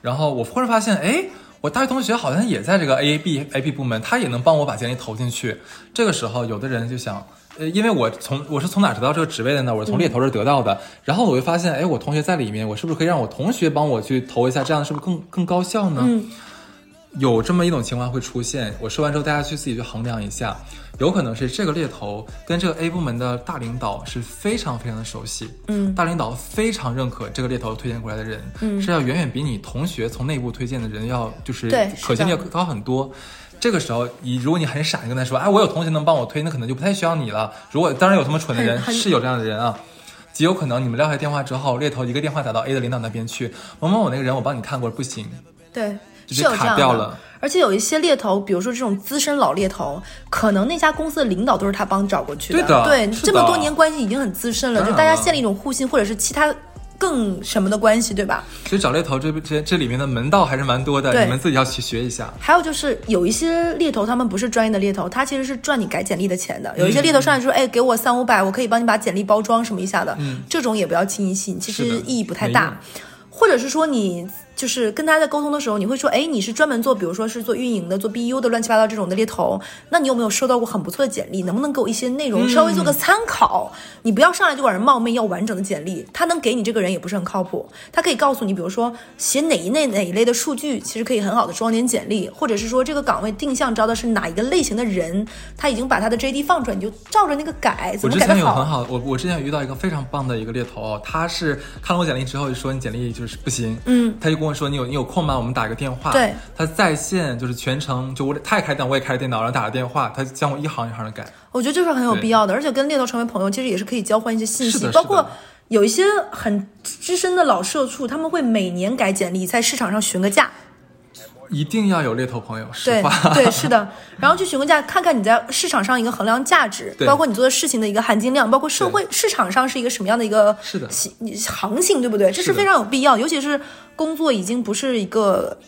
然后我忽然发现，哎，我大学同学好像也在这个 A B A B 部门，他也能帮我把简历投进去。这个时候，有的人就想，呃，因为我从我是从哪得到这个职位的呢？我是从猎头这得到的。然后我就发现，哎，我同学在里面，我是不是可以让我同学帮我去投一下？这样是不是更更高效呢？有这么一种情况会出现。我说完之后，大家去自己去衡量一下。有可能是这个猎头跟这个 A 部门的大领导是非常非常的熟悉，嗯，大领导非常认可这个猎头推荐过来的人，嗯，是要远远比你同学从内部推荐的人要就是可信率高很多。这个时候，你如果你很傻，你跟他说，哎，我有同学能帮我推，那可能就不太需要你了。如果当然有这么蠢的人，是有这样的人啊，极有可能你们撂下电话之后，猎头一个电话打到 A 的领导那边去，某某某那个人我帮你看过，不行，对。是卡掉了，而且有一些猎头，比如说这种资深老猎头，可能那家公司的领导都是他帮找过去的。对的，对，这么多年关系已经很资深了，就大家建立一种互信，或者是其他更什么的关系，对吧？所以找猎头这这这里面的门道还是蛮多的，你们自己要去学一下。还有就是有一些猎头，他们不是专业的猎头，他其实是赚你改简历的钱的。有一些猎头上来说，哎，给我三五百，我可以帮你把简历包装什么一下的，这种也不要轻易信，其实意义不太大。或者是说你。就是跟他在沟通的时候，你会说，哎，你是专门做，比如说是做运营的、做 BU 的，乱七八糟这种的猎头，那你有没有收到过很不错的简历？能不能给我一些内容，稍微做个参考？你不要上来就管人冒昧要完整的简历，他能给你这个人也不是很靠谱。他可以告诉你，比如说写哪一类哪一类的数据，其实可以很好的装点简历，或者是说这个岗位定向招的是哪一个类型的人，他已经把他的 JD 放出来，你就照着那个改，怎么改的好？我之前有很好，我我之前有遇到一个非常棒的一个猎头，他是看了我简历之后就说你简历就是不行，嗯，他就跟我说你有你有空吗。我们打个电话，对，他在线就是全程就我他也开电脑，我也开着电脑，然后打个电话，他将我一行一行的改。我觉得这是很有必要的，而且跟猎头成为朋友，其实也是可以交换一些信息，包括有一些很资深的老社畜，他们会每年改简历，在市场上询个价。一定要有猎头朋友，对对是的，然后去询问价，看看你在市场上一个衡量价值，包括你做的事情的一个含金量，包括社会市场上是一个什么样的一个是的。行情，对不对？这是非常有必要，尤其是工作已经不是一个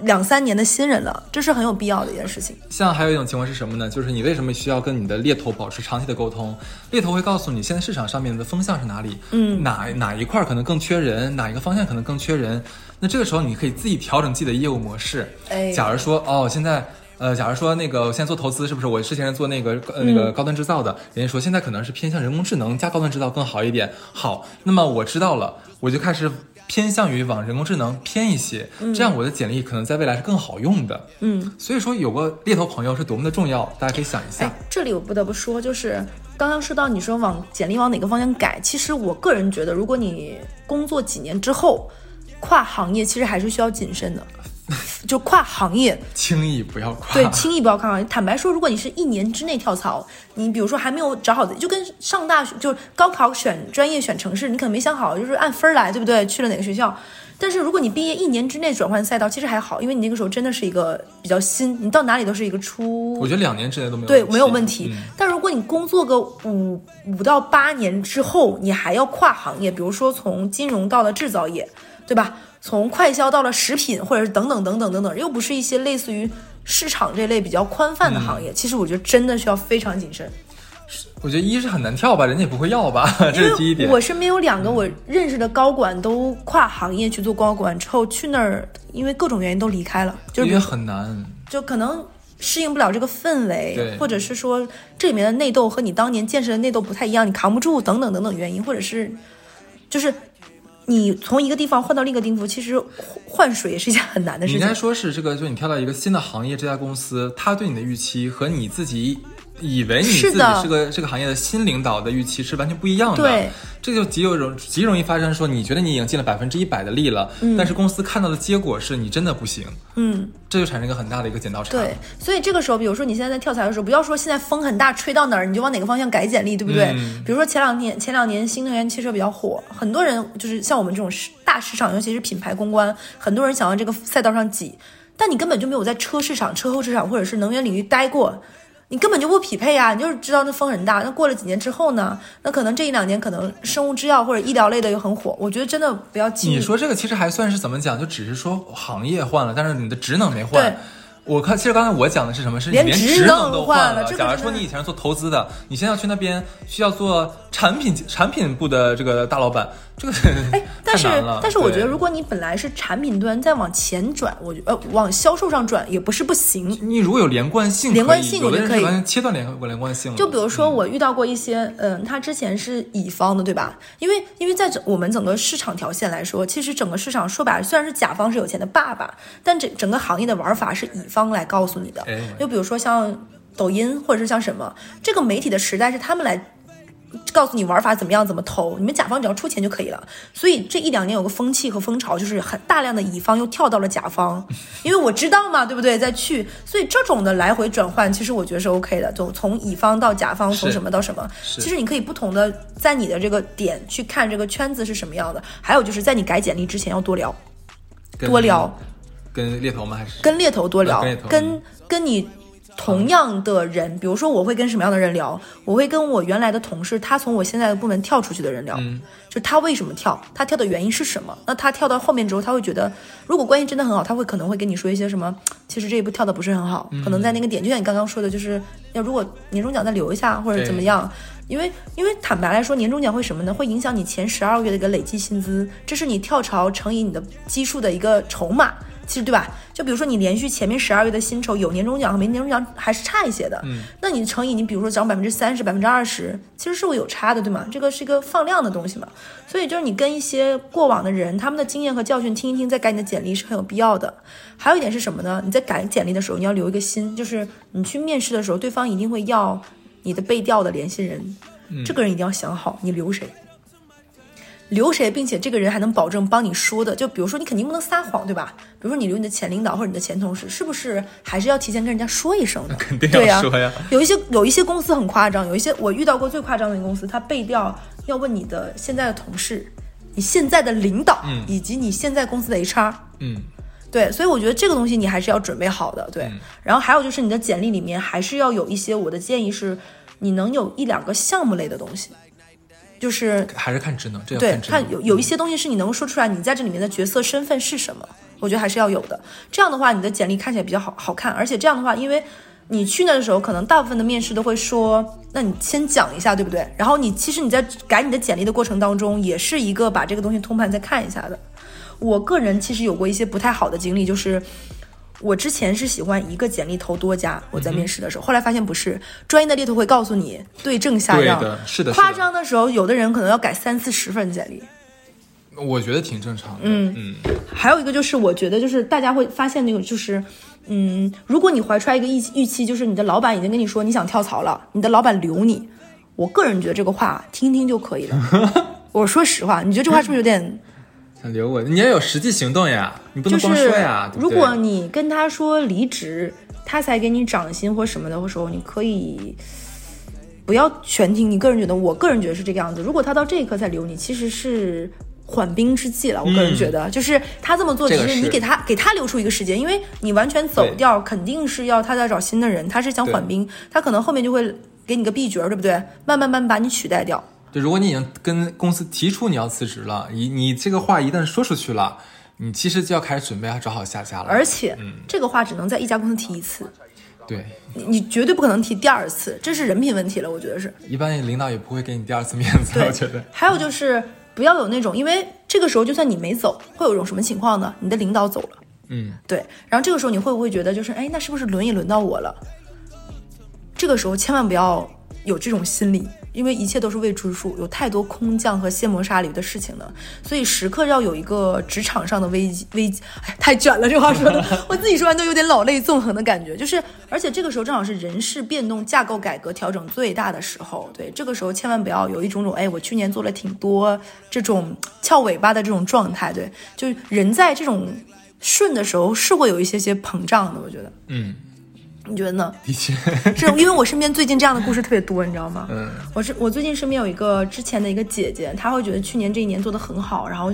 两三年的新人了，这是很有必要的一件事情。像还有一种情况是什么呢？就是你为什么需要跟你的猎头保持长期的沟通？猎头会告诉你现在市场上面的风向是哪里，嗯，哪哪一块可能更缺人，哪一个方向可能更缺人。那这个时候，你可以自己调整自己的业务模式。哎，假如说，哦，现在，呃，假如说那个，我现在做投资，是不是？我之前是做那个，呃，那个高端制造的，人家说现在可能是偏向人工智能加高端制造更好一点。好，那么我知道了，我就开始偏向于往人工智能偏一些，这样我的简历可能在未来是更好用的。嗯，所以说有个猎头朋友是多么的重要，大家可以想一下。这里我不得不说，就是刚刚说到你说往简历往哪个方向改，其实我个人觉得，如果你工作几年之后。跨行业其实还是需要谨慎的，就跨行业，轻易不要跨。对，轻易不要跨行业。坦白说，如果你是一年之内跳槽，你比如说还没有找好的，就跟上大学，就是高考选专业、选城市，你可能没想好，就是按分来，对不对？去了哪个学校？但是如果你毕业一年之内转换赛道，其实还好，因为你那个时候真的是一个比较新，你到哪里都是一个初。我觉得两年之内都没有对没有问题。但如果你工作个五五到八年之后，你还要跨行业，比如说从金融到了制造业。对吧？从快销到了食品，或者是等等等等等等，又不是一些类似于市场这类比较宽泛的行业。其实我觉得真的需要非常谨慎。我觉得一是很难跳吧，人家也不会要吧，这是第一点。我身边有两个我认识的高管都跨行业去做高管之后，去那儿因为各种原因都离开了，就是因为很难，就可能适应不了这个氛围，或者是说这里面的内斗和你当年见识的内斗不太一样，你扛不住等等等等原因，或者是就是你从一个地方换到另一个地方，其实换水也是一件很难的事情你应该。说是这个，就你跳到一个新的行业，这家公司他对你的预期和你自己以为你自己是个这个行业的新领导的预期是完全不一样的。对，这就极有容极容易发生说，你觉得你已经尽了百分之一百的力了，但是公司看到的结果是你真的不行，嗯，这就产生一个很大的一个剪刀差。对，所以这个时候，比如说你现在在跳槽的时候，不要说现在风很大，吹到哪儿你就往哪个方向改简历，对不对？嗯比如说前两年前两年新能源汽车比较火，很多人就是像我们这种市大市场，尤其是品牌公关，很多人想往这个赛道上挤，但你根本就没有在车市场、车后市场或者是能源领域待过。你根本就不匹配啊！你就是知道那风很大。那过了几年之后呢？那可能这一两年可能生物制药或者医疗类的又很火。我觉得真的不要急你说这个其实还算是怎么讲？就只是说行业换了，但是你的职能没换对。我看，其实刚才我讲的是什么？是你连连职能能都了。换了这个假如说你以前是做投资的，你现在要去那边需要做产品产品部的这个大老板，这个 哎，但是但是我觉得，如果你本来是产品端，再往前转，我觉呃往销售上转也不是不行。你如果有连贯性，连贯性我觉得可以切断连连贯性了。就比如说，我遇到过一些，嗯，他之前是乙方的，对吧？因为因为在整我们整个市场条线来说，其实整个市场说白了，虽然是甲方是有钱的爸爸，但整整个行业的玩法是乙方来告诉你的哎。就比如说像抖音或者是像什么，这个媒体的时代是他们来。告诉你玩法怎么样，怎么投，你们甲方只要出钱就可以了。所以这一两年有个风气和风潮，就是很大量的乙方又跳到了甲方，因为我知道嘛，对不对？再去，所以这种的来回转换，其实我觉得是 OK 的。从从乙方到甲方，从什么到什么，其实你可以不同的在你的这个点去看这个圈子是什么样的。还有就是在你改简历之前要多聊，多聊，跟猎头吗？还是跟猎头多聊跟，跟跟你同样的人，比如说我会跟什么样的人聊？我会跟我原来的同事，他从我现在的部门跳出去的人聊，嗯就他为什么跳，他跳的原因是什么？那他跳到后面之后，他会觉得，如果关系真的很好，他会可能会跟你说一些什么？其实这一步跳的不是很好，嗯可能在那个点，就像你刚刚说的，就是要如果年终奖再留一下或者怎么样。因为，因为坦白来说，年终奖会什么呢？会影响你前十二个月的一个累计薪资，这是你跳槽乘以你的基数的一个筹码。其实对吧？就比如说你连续前面十二月的薪酬有年终奖和没年终奖还是差一些的，嗯，那你乘以你比如说涨百分之三十、百分之二十，其实是会有差的，对吗？这个是一个放量的东西嘛。所以就是你跟一些过往的人，他们的经验和教训听一听，再改你的简历是很有必要的。还有一点是什么呢？你在改简历的时候，你要留一个心，就是你去面试的时候，对方一定会要你的被调的联系人，这个人一定要想好你留谁。留谁，并且这个人还能保证帮你说的，就比如说你肯定不能撒谎，对吧？比如说你留你的前领导或者你的前同事，是不是还是要提前跟人家说一声的？肯定要说呀。有一些有一些公司很夸张，有一些我遇到过最夸张的一个公司，他背调要问你的现在的同事、你现在的领导，嗯以及你现在公司的 HR。嗯，对，所以我觉得这个东西你还是要准备好的。对，嗯然后还有就是你的简历里面还是要有一些，我的建议是，你能有一两个项目类的东西，就是还是看职能，这要对，看有有一些东西是你能够说出来，你在这里面的角色身份是什么，我觉得还是要有的。这样的话，你的简历看起来比较好好看，而且这样的话，因为你去那的时候，可能大部分的面试都会说，那你先讲一下，对不对？然后你其实你在改你的简历的过程当中，也是一个把这个东西通盘再看一下的。我个人其实有过一些不太好的经历，就是。我之前是喜欢一个简历投多家，我在面试的时候，后来发现不是，专业的猎头会告诉你对症下药，对的，是的，夸，张的时候，有的人可能要改三四十份简历。我觉得挺正常的。嗯嗯，还有一个就是，我觉得就是大家会发现那个就是，嗯，如果你怀揣一个预预期，就是你的老板已经跟你说你想跳槽了，你的老板留你，我个人觉得这个话听听就可以了。我说实话，你觉得这话是不是有点？想留我，你要有实际行动呀，你不能光就是说呀。如果你跟他说离职，他才给你涨薪或什么的时候，你可以不要全听。你个人觉得，我个人觉得是这个样子。如果他到这一刻才留你，其实是缓兵之计了。我个人觉得，就是他这么做，嗯这个是只是你给他给他留出一个时间，因为你完全走掉，肯定是要他再找新的人，他是想缓兵，他可能后面就会给你个 B 角，对不对？慢慢慢慢把你取代掉。就如果你已经跟公司提出你要辞职了，你你这个话一旦说出去了，你其实就要开始准备要找好下家了。而且、嗯这个话只能在一家公司提一次。对，你你绝对不可能提第二次，这是人品问题了，我觉得是。一般领导也不会给你第二次面子，我觉得。还有就是不要有那种，因为这个时候就算你没走，会有一种什么情况呢？你的领导走了，嗯，对，然后这个时候你会不会觉得就是，哎，那是不是轮也轮到我了？这个时候千万不要有这种心理，因为一切都是未知数，有太多空降和卸磨杀驴的事情呢，所以时刻要有一个职场上的危机危机。哎，太卷了，这话说的，我自己说完都有点老泪纵横的感觉。就是，而且这个时候正好是人事变动、架构改革调整最大的时候。对，这个时候千万不要有一种种，哎，我去年做了挺多这种翘尾巴的这种状态。对，就是人在这种顺的时候是会有一些些膨胀的，我觉得。嗯，你觉得呢？的确，是因为我身边最近这样的故事特别多，你知道吗？嗯，我是我最近身边有一个之前的一个姐姐，她会觉得去年这一年做的很好，然后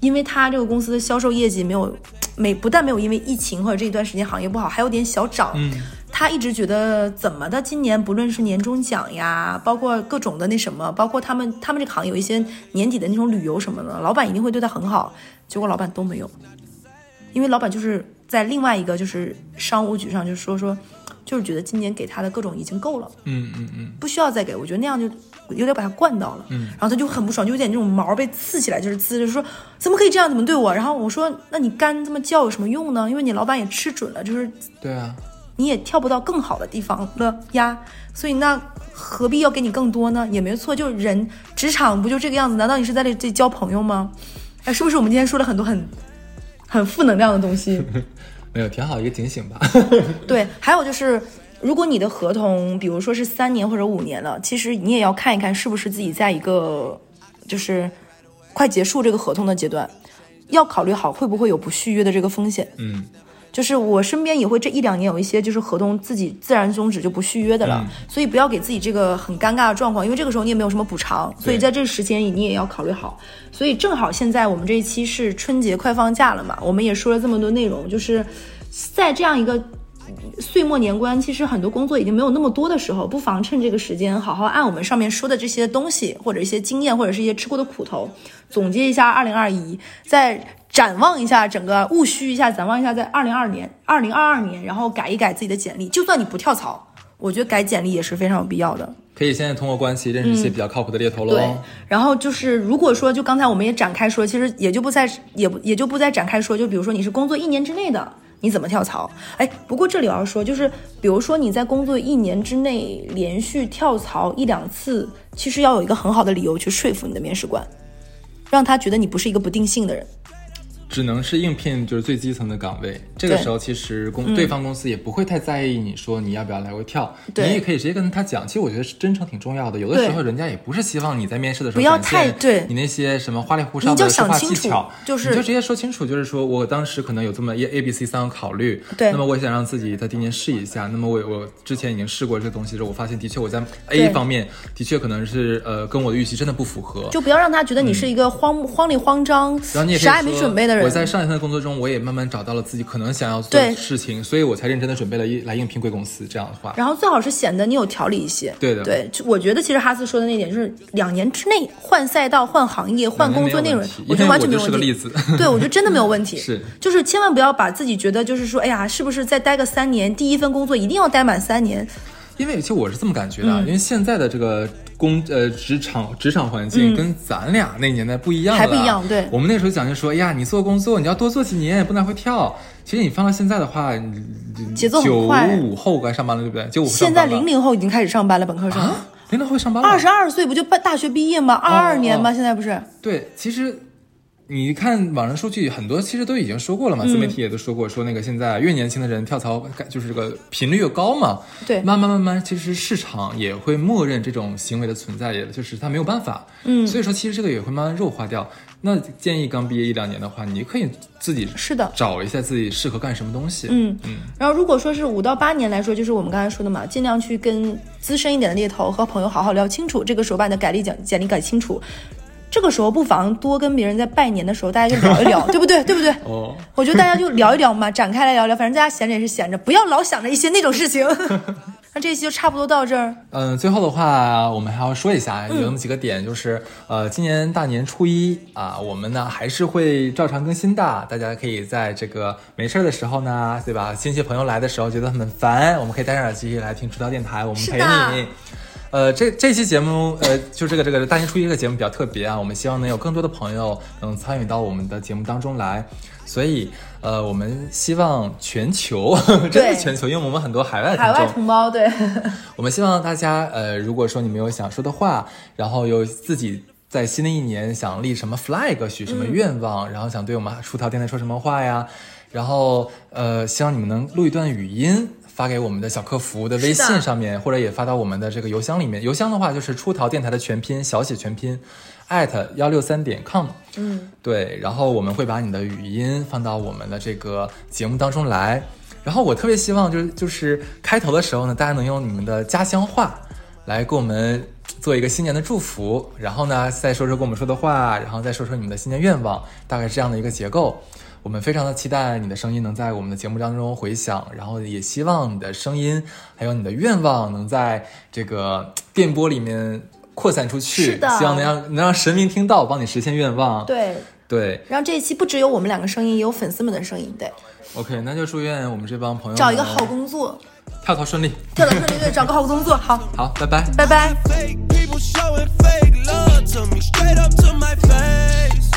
因为她这个公司的销售业绩没有没不但没有因为疫情或者这一段时间行业不好，还有点小涨。嗯，她一直觉得怎么的，今年不论是年终奖呀，包括各种的那什么，包括他们他们这个行业有一些年底的那种旅游什么的，老板一定会对她很好。结果老板都没有，因为老板就是在另外一个就是商务局上就说说，就是觉得今年给他的各种已经够了。嗯嗯嗯，不需要再给，我觉得那样就有点把他惯到了，嗯，然后他就很不爽，就有点那种毛被刺起来，就是呲着说怎么可以这样，怎么对我？然后我说那你干这么叫有什么用呢？因为你老板也吃准了，就是对啊，你也跳不到更好的地方了呀，所以那何必要给你更多呢？也没错，就人职场不就这个样子？难道你是在这这交朋友吗？哎，是不是我们今天说了很多很很负能量的东西？没有，挺好一个警醒吧。对，还有就是，如果你的合同，比如说是三年或者五年了，其实你也要看一看是不是自己在一个就是快结束这个合同的阶段，要考虑好会不会有不续约的这个风险。嗯，就是我身边也会这一两年有一些就是合同自己自然终止就不续约的了，所以不要给自己这个很尴尬的状况，因为这个时候你也没有什么补偿，所以在这个时间你也要考虑好。所以正好现在我们这一期是春节快放假了嘛，我们也说了这么多内容，就是在这样一个。岁末年关，其实很多工作已经没有那么多的时候，不妨趁这个时间，好好按我们上面说的这些东西，或者一些经验，或者是一些吃过的苦头，总结一下二零二一，再展望一下整个，务虚一下，展望一下在二零二年、二零二二年，然后改一改自己的简历。就算你不跳槽，我觉得改简历也是非常有必要的。可以现在通过关系认识一些比较靠谱的猎头喽。对，然后就是如果说，就刚才我们也展开说，其实也就不再也不也就不再展开说，就比如说你是工作一年之内的。你怎么跳槽？哎，不过这里我要说，就是比如说你在工作一年之内连续跳槽一两次，其实要有一个很好的理由去说服你的面试官，让他觉得你不是一个不定性的人。只能是应聘就是最基层的岗位，这个时候其实公对方公司也不会太在意你说你要不要来回跳，对。你也可以直接跟他讲。其实我觉得是真诚挺重要的，有的时候人家也不是希望你在面试的时候不要太对。你那些什么花里胡哨的说话技巧，就是你就直接说清楚，就是说我当时可能有这么一 A、B、C 三个考虑，对。那么我也想让自己在今年试一下。那么我我之前已经试过这个东西之后，我发现的确我在 A 方面的确可能是呃跟我的预期真的不符合，就不要让他觉得你是一个慌、慌里慌张、然后你也啥也没说准备的人。我在上一份工作中，我也慢慢找到了自己可能想要做的事情，所以我才认真的准备了一来应聘贵公司。这样的话，然后最好是显得你有条理一些。对的对，就我觉得其实哈斯说的那点就是两年之内换赛道、换行业、换工作内容我觉得完全没有我问题。是个例子对，我觉得真的没有问题。是，就是千万不要把自己觉得就是说，哎呀，是不是再待个三年，第一份工作一定要待满三年？因为其实我是这么感觉的，因为现在的这个工呃职场职场环境跟咱俩那年代不一样还不一样对我们那时候讲就说，哎呀，你做工作你要多做几年，不能会跳。其实你放到现在的话，节奏很九五后该上班了，对不对？九五现在零零后已经开始上班了，本科生。啊，零零后上班了，二十二岁不就大大学毕业吗？二二年吗？现在不是？对，其实你看网上数据，很多其实都已经说过了嗯嘛，自媒体也都说过，说那个现在越年轻的人跳槽，就是这个频率越高嘛。对慢慢慢慢，其实市场也会默认这种行为的存在，也就是他没有办法。嗯所以说其实这个也会慢慢弱化掉。那建议刚毕业一两年的话，你可以自己是的找一下自己适合干什么东西。嗯嗯，然后如果说是五到八年来说，就是我们刚才说的嘛，尽量去跟资深一点的猎头和朋友好好聊清楚，这个时候把你的简历简简历改清楚。这个时候不妨多跟别人在拜年的时候，大家就聊一聊，对不对？对不对？哦，我觉得大家就聊一聊嘛，展开来聊聊，反正大家闲着也是闲着，不要老想着一些那种事情。那这一期就差不多到这儿。嗯，最后的话，我们还要说一下，有那么几个点，就是呃，今年大年初一啊，我们呢还是会照常更新的。大家可以在这个没事儿的时候呢，对吧？亲戚朋友来的时候觉得很烦，我们可以戴上耳机来听出道电台，我们陪你。呃，这这期节目，呃，就这个这个大年初一这个节目比较特别啊，我们希望能有更多的朋友能参与到我们的节目当中来，所以，呃，我们希望全球，真的全球，因为我们很多海外海外同胞，对，我们希望大家，呃，如果说你们有想说的话，然后有自己在新的一年想立什么 flag，许什么愿望，然后想对我们出逃电台说什么话呀，然后，呃，希望你们能录一段语音。发给我们的小客服的微信上面，或者也发到我们的这个邮箱里面。邮箱的话就是出逃电台的全拼小写全拼，at 幺六三点 com。嗯，对，然后我们会把你的语音放到我们的这个节目当中来。然后我特别希望就是就是开头的时候呢，大家能用你们的家乡话来给我们做一个新年的祝福，然后呢再说说跟我们说的话，然后再说说你们的新年愿望，大概是这样的一个结构。我们非常的期待你的声音能在我们的节目当中回响，然后也希望你的声音还有你的愿望能在这个电波里面扩散出去。是的，希望能让能让神明听到，帮你实现愿望。对对，让这一期不只有我们两个声音，也有粉丝们的声音。对，OK，那就祝愿我们这帮朋友找一个好工作，跳槽顺利，跳槽顺利，对，找个好工作。好，好，拜拜，拜拜。to my face.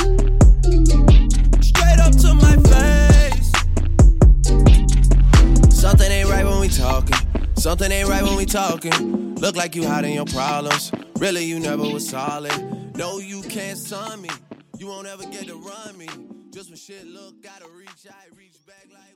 Something ain't right when we talking. Something ain't right when we talking. Look like you hiding your problems. Really, you never was solid. No, you can't sign me. You won't ever get to run me. Just when shit look, gotta reach I reach back like.